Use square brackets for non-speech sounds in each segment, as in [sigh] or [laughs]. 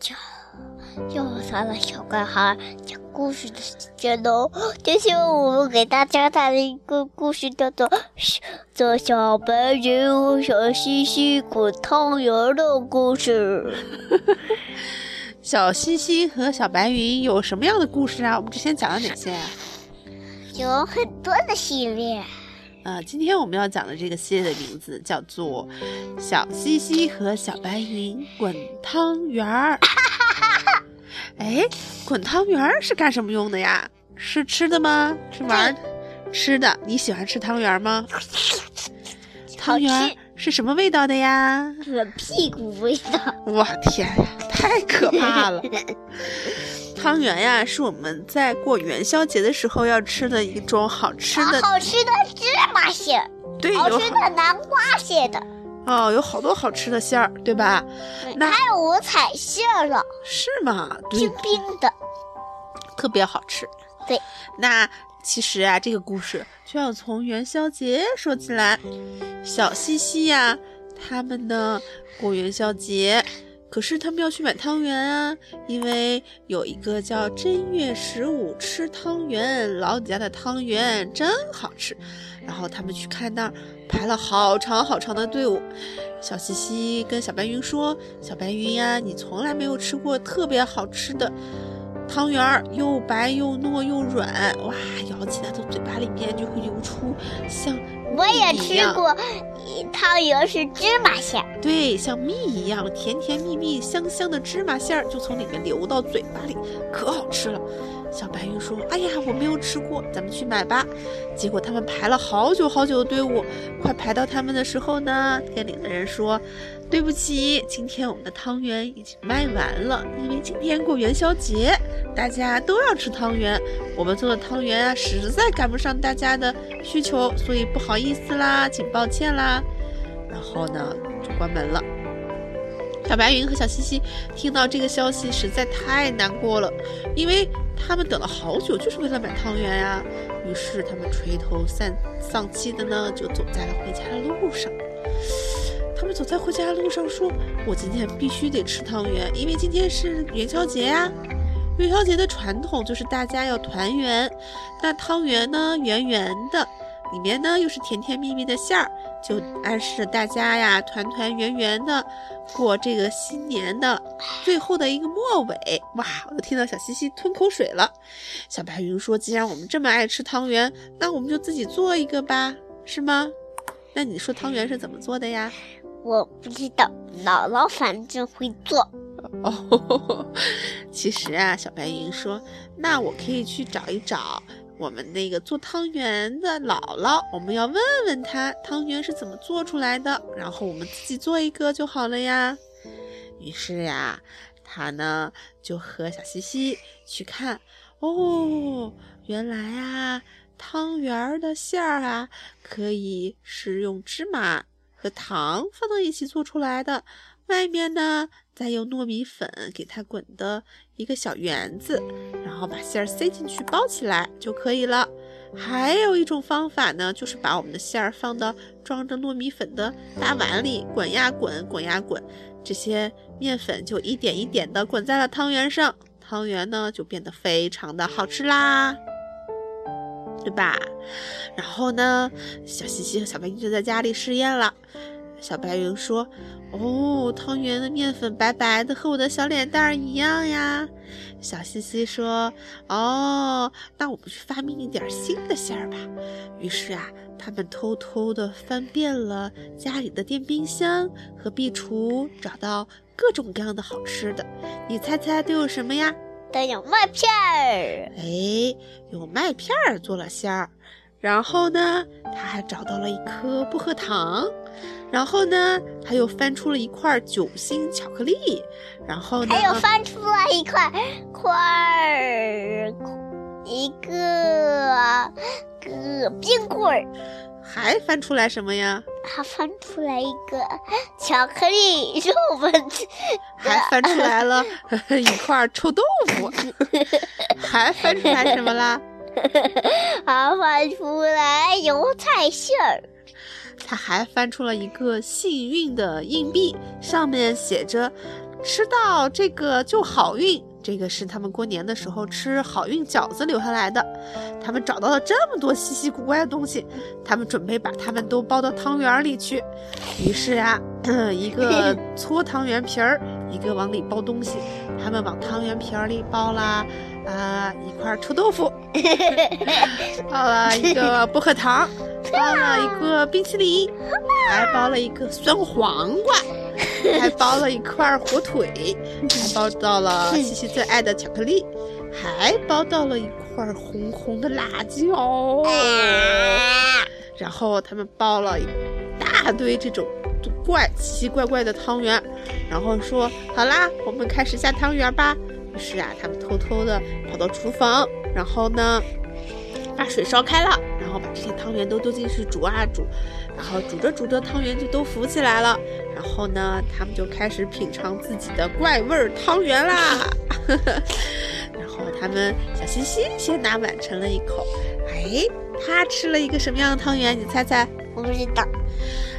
家又到了小怪孩讲故事的时间喽！今天我们给大家带来一个故事，叫做《做小白人和小西西滚汤圆的故事》。[laughs] 小西西和小白云有什么样的故事啊？我们之前讲了哪些啊？有很多的系列。呃，今天我们要讲的这个系列的名字叫做《小西西和小白云滚汤圆儿 [laughs]》。哎，滚汤圆儿是干什么用的呀？是吃的吗？是玩吃的？你喜欢吃汤圆吗？[laughs] 汤圆是什么味道的呀？软屁股味道。我天呀，太可怕了！[laughs] 汤圆呀，是我们在过元宵节的时候要吃的一种好吃的、好吃的芝麻馅，对，好吃的南瓜馅的。哦，有好多好吃的馅儿，对吧？那还有五彩馅了，是吗？冰冰的，特别好吃。对，那其实啊，这个故事就要从元宵节说起来。小西西呀，他们呢过元宵节。可是他们要去买汤圆啊，因为有一个叫正月十五吃汤圆，老李家的汤圆真好吃。然后他们去看那儿，排了好长好长的队伍。小西西跟小白云说：“小白云呀，你从来没有吃过特别好吃的汤圆儿，又白又糯又软，哇，咬起来的嘴巴里面就会流出像……”我也吃过，汤圆是芝麻馅，对，像蜜一样甜甜蜜蜜、香香的芝麻馅儿就从里面流到嘴巴里，可好吃了。小白云说：“哎呀，我没有吃过，咱们去买吧。”结果他们排了好久好久的队伍，快排到他们的时候呢，店里的人说：“对不起，今天我们的汤圆已经卖完了，因为今天过元宵节，大家都要吃汤圆，我们做的汤圆啊，实在赶不上大家的需求，所以不好意思啦，请抱歉啦。”然后呢，就关门了。小白云和小西西听到这个消息，实在太难过了，因为他们等了好久，就是为了买汤圆呀。于是他们垂头丧丧气的呢，就走在了回家的路上。走在回家的路上，说：“我今天必须得吃汤圆，因为今天是元宵节呀。元宵节的传统就是大家要团圆，那汤圆呢，圆圆的。”里面呢又是甜甜蜜蜜的馅儿，就暗示大家呀团团圆圆的过这个新年的最后的一个末尾。哇，我都听到小西西吞口水了。小白云说：“既然我们这么爱吃汤圆，那我们就自己做一个吧，是吗？那你说汤圆是怎么做的呀？”我不知道，姥姥反正会做。哦，[laughs] 其实啊，小白云说：“那我可以去找一找。”我们那个做汤圆的姥姥，我们要问问她汤圆是怎么做出来的，然后我们自己做一个就好了呀。于是呀，他呢就和小西西去看，哦，原来啊，汤圆的馅儿啊，可以是用芝麻和糖放到一起做出来的。外面呢，再用糯米粉给它滚的一个小圆子，然后把馅儿塞进去包起来就可以了。还有一种方法呢，就是把我们的馅儿放到装着糯米粉的大碗里滚呀滚，滚呀滚，这些面粉就一点一点的滚在了汤圆上，汤圆呢就变得非常的好吃啦，对吧？然后呢，小西西和小白云就在家里试验了。小白云说：“哦，汤圆的面粉白白的，和我的小脸蛋儿一样呀。”小西西说：“哦，那我们去发明一点新的馅儿吧。”于是啊，他们偷偷的翻遍了家里的电冰箱和壁橱，找到各种各样的好吃的。你猜猜都有什么呀？都有麦片儿。哎，有麦片儿做了馅儿。然后呢，他还找到了一颗薄荷糖。然后呢，他又翻出了一块酒心巧克力，然后呢，还有翻出了一块块儿，一个个冰棍儿，还翻出来什么呀？还翻出来一个 [laughs] 巧克力肉粉，[laughs] 还翻出来了一块臭豆腐，还翻出来什么啦？[laughs] 还翻出来油菜馅儿。他还翻出了一个幸运的硬币，上面写着吃到这个就好运。这个是他们过年的时候吃好运饺子留下来的。他们找到了这么多稀奇古怪的东西，他们准备把它们都包到汤圆里去。于是啊，[clears throat] 一个 [laughs] 搓汤圆皮儿，一个往里包东西。他们往汤圆皮儿里包啦啊一块臭豆腐，[laughs] 包了一个薄荷糖，包了一个冰淇淋，还包了一个酸黄瓜。还包了一块火腿，还包到了西西最爱的巧克力，还包到了一块红红的辣椒。然后他们包了一大堆这种怪奇奇怪怪的汤圆，然后说：“好啦，我们开始下汤圆吧。”于是啊，他们偷偷的跑到厨房，然后呢，把水烧开了，然后把这些汤圆都丢进去煮啊煮，然后煮着煮着，汤圆就都浮起来了。然后呢，他们就开始品尝自己的怪味儿汤圆啦。[laughs] 然后他们小心心先拿碗盛了一口，哎，他吃了一个什么样的汤圆？你猜猜？我不知道。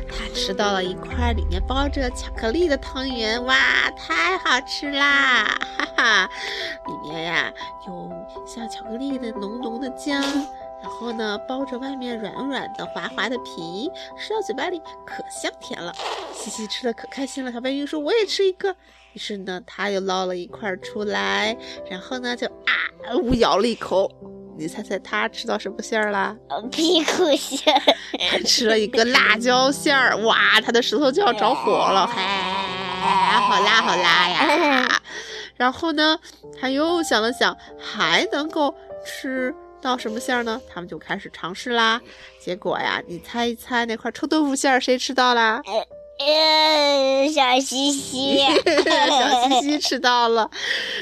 他吃到了一块里面包着巧克力的汤圆，哇，太好吃啦！哈哈，里面呀有像巧克力的浓浓的浆。然后呢，包着外面软软的、滑滑的皮，吃到嘴巴里可香甜了。西西吃的可开心了。小白鱼说：“我也吃一个。”于是呢，他又捞了一块出来，然后呢，就啊呜咬了一口。你猜猜他吃到什么馅儿了？屁股馅儿。他吃了一个辣椒馅儿，哇，他的舌头就要着火了，嗨，好辣好辣呀！然后呢，他又想了想，还能够吃。到什么馅儿呢？他们就开始尝试啦。结果呀，你猜一猜，那块臭豆腐馅儿谁吃到啦？呃，小西西，小 [laughs] 西西 [laughs] 吃到了。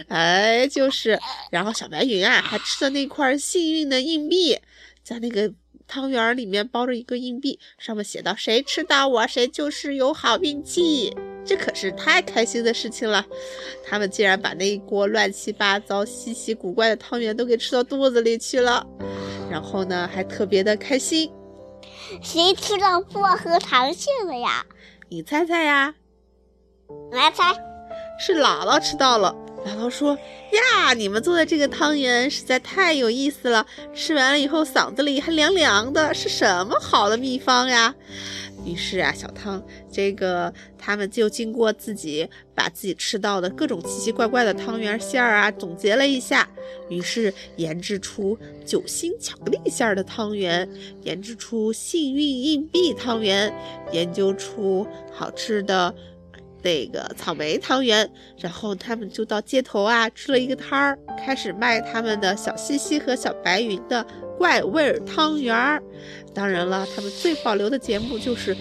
哎，就是。然后小白云啊，还吃的那块幸运的硬币，在那个汤圆里面包着一个硬币，上面写到：谁吃到我，谁就是有好运气。这可是太开心的事情了，他们竟然把那一锅乱七八糟、稀奇古怪的汤圆都给吃到肚子里去了，然后呢，还特别的开心。谁吃到薄荷糖馅了呀？你猜猜呀？来猜，是姥姥吃到了。姥姥说：“呀，你们做的这个汤圆实在太有意思了，吃完了以后嗓子里还凉凉的，是什么好的秘方呀？”于是啊，小汤这个他们就经过自己把自己吃到的各种奇奇怪怪的汤圆馅儿啊总结了一下，于是研制出酒心巧克力馅儿的汤圆，研制出幸运硬币汤圆，研究出好吃的那个草莓汤圆，然后他们就到街头啊支了一个摊儿，开始卖他们的小西西和小白云的怪味儿汤圆儿。当然了，他们最保留的节目就是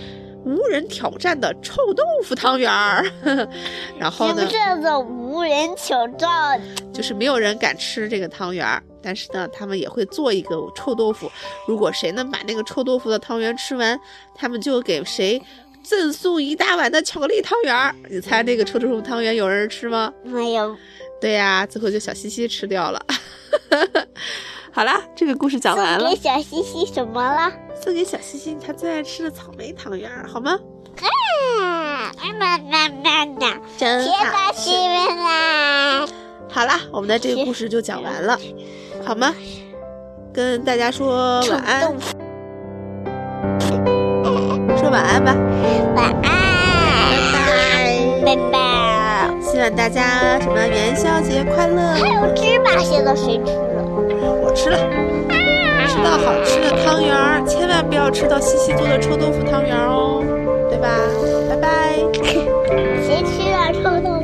无人挑战的臭豆腐汤圆儿。[laughs] 然后呢？什么叫无人挑战？就是没有人敢吃这个汤圆儿。但是呢，他们也会做一个臭豆腐。如果谁能把那个臭豆腐的汤圆吃完，他们就给谁赠送一大碗的巧克力汤圆儿。你猜那个臭豆腐汤圆有人吃吗？没有。对呀，最后就小西西吃掉了。[laughs] 好啦，这个故事讲完了。送给小西西什么了？送给小西西他最爱吃的草莓汤圆儿，好吗？啊，妈妈妈妈，真好吃啦！好啦，我们的这个故事就讲完了，好吗？跟大家说晚安，说晚安吧。晚安，拜拜，拜拜。希望大家什么元宵节快乐？还有芝麻馅的谁吃了？我？吃了，吃到好吃的汤圆儿，千万不要吃到西西做的臭豆腐汤圆哦，对吧？拜拜。[laughs] 谁吃了臭豆？